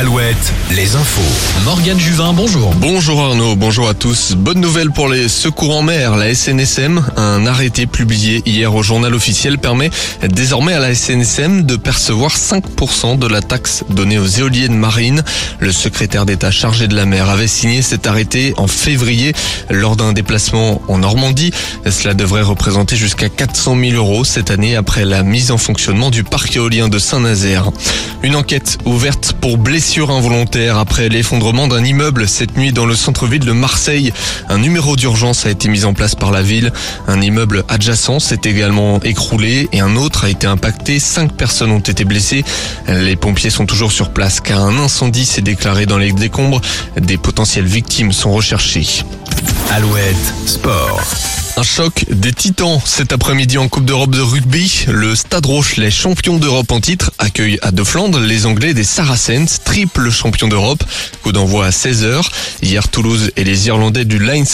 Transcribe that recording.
Alouette, les infos. Morgane Juvin, bonjour. Bonjour Arnaud, bonjour à tous. Bonne nouvelle pour les secours en mer. La SNSM, un arrêté publié hier au journal officiel permet désormais à la SNSM de percevoir 5% de la taxe donnée aux éoliennes marines. Le secrétaire d'État chargé de la mer avait signé cet arrêté en février lors d'un déplacement en Normandie. Cela devrait représenter jusqu'à 400 000 euros cette année après la mise en fonctionnement du parc éolien de Saint-Nazaire. Une enquête ouverte pour blessure involontaire après l'effondrement d'un immeuble cette nuit dans le centre-ville de Marseille. Un numéro d'urgence a été mis en place par la ville. Un immeuble adjacent s'est également écroulé et un autre a été impacté. Cinq personnes ont été blessées. Les pompiers sont toujours sur place car un incendie s'est déclaré dans les décombres. Des potentielles victimes sont recherchées. Alouette, sport. Un choc des titans cet après-midi en Coupe d'Europe de rugby. Le Stade Rochelet, champion d'Europe en titre, accueille à De Flandre les Anglais des Saracens, triple champion d'Europe. Coup d'envoi à 16h. Hier, Toulouse et les Irlandais du Leinster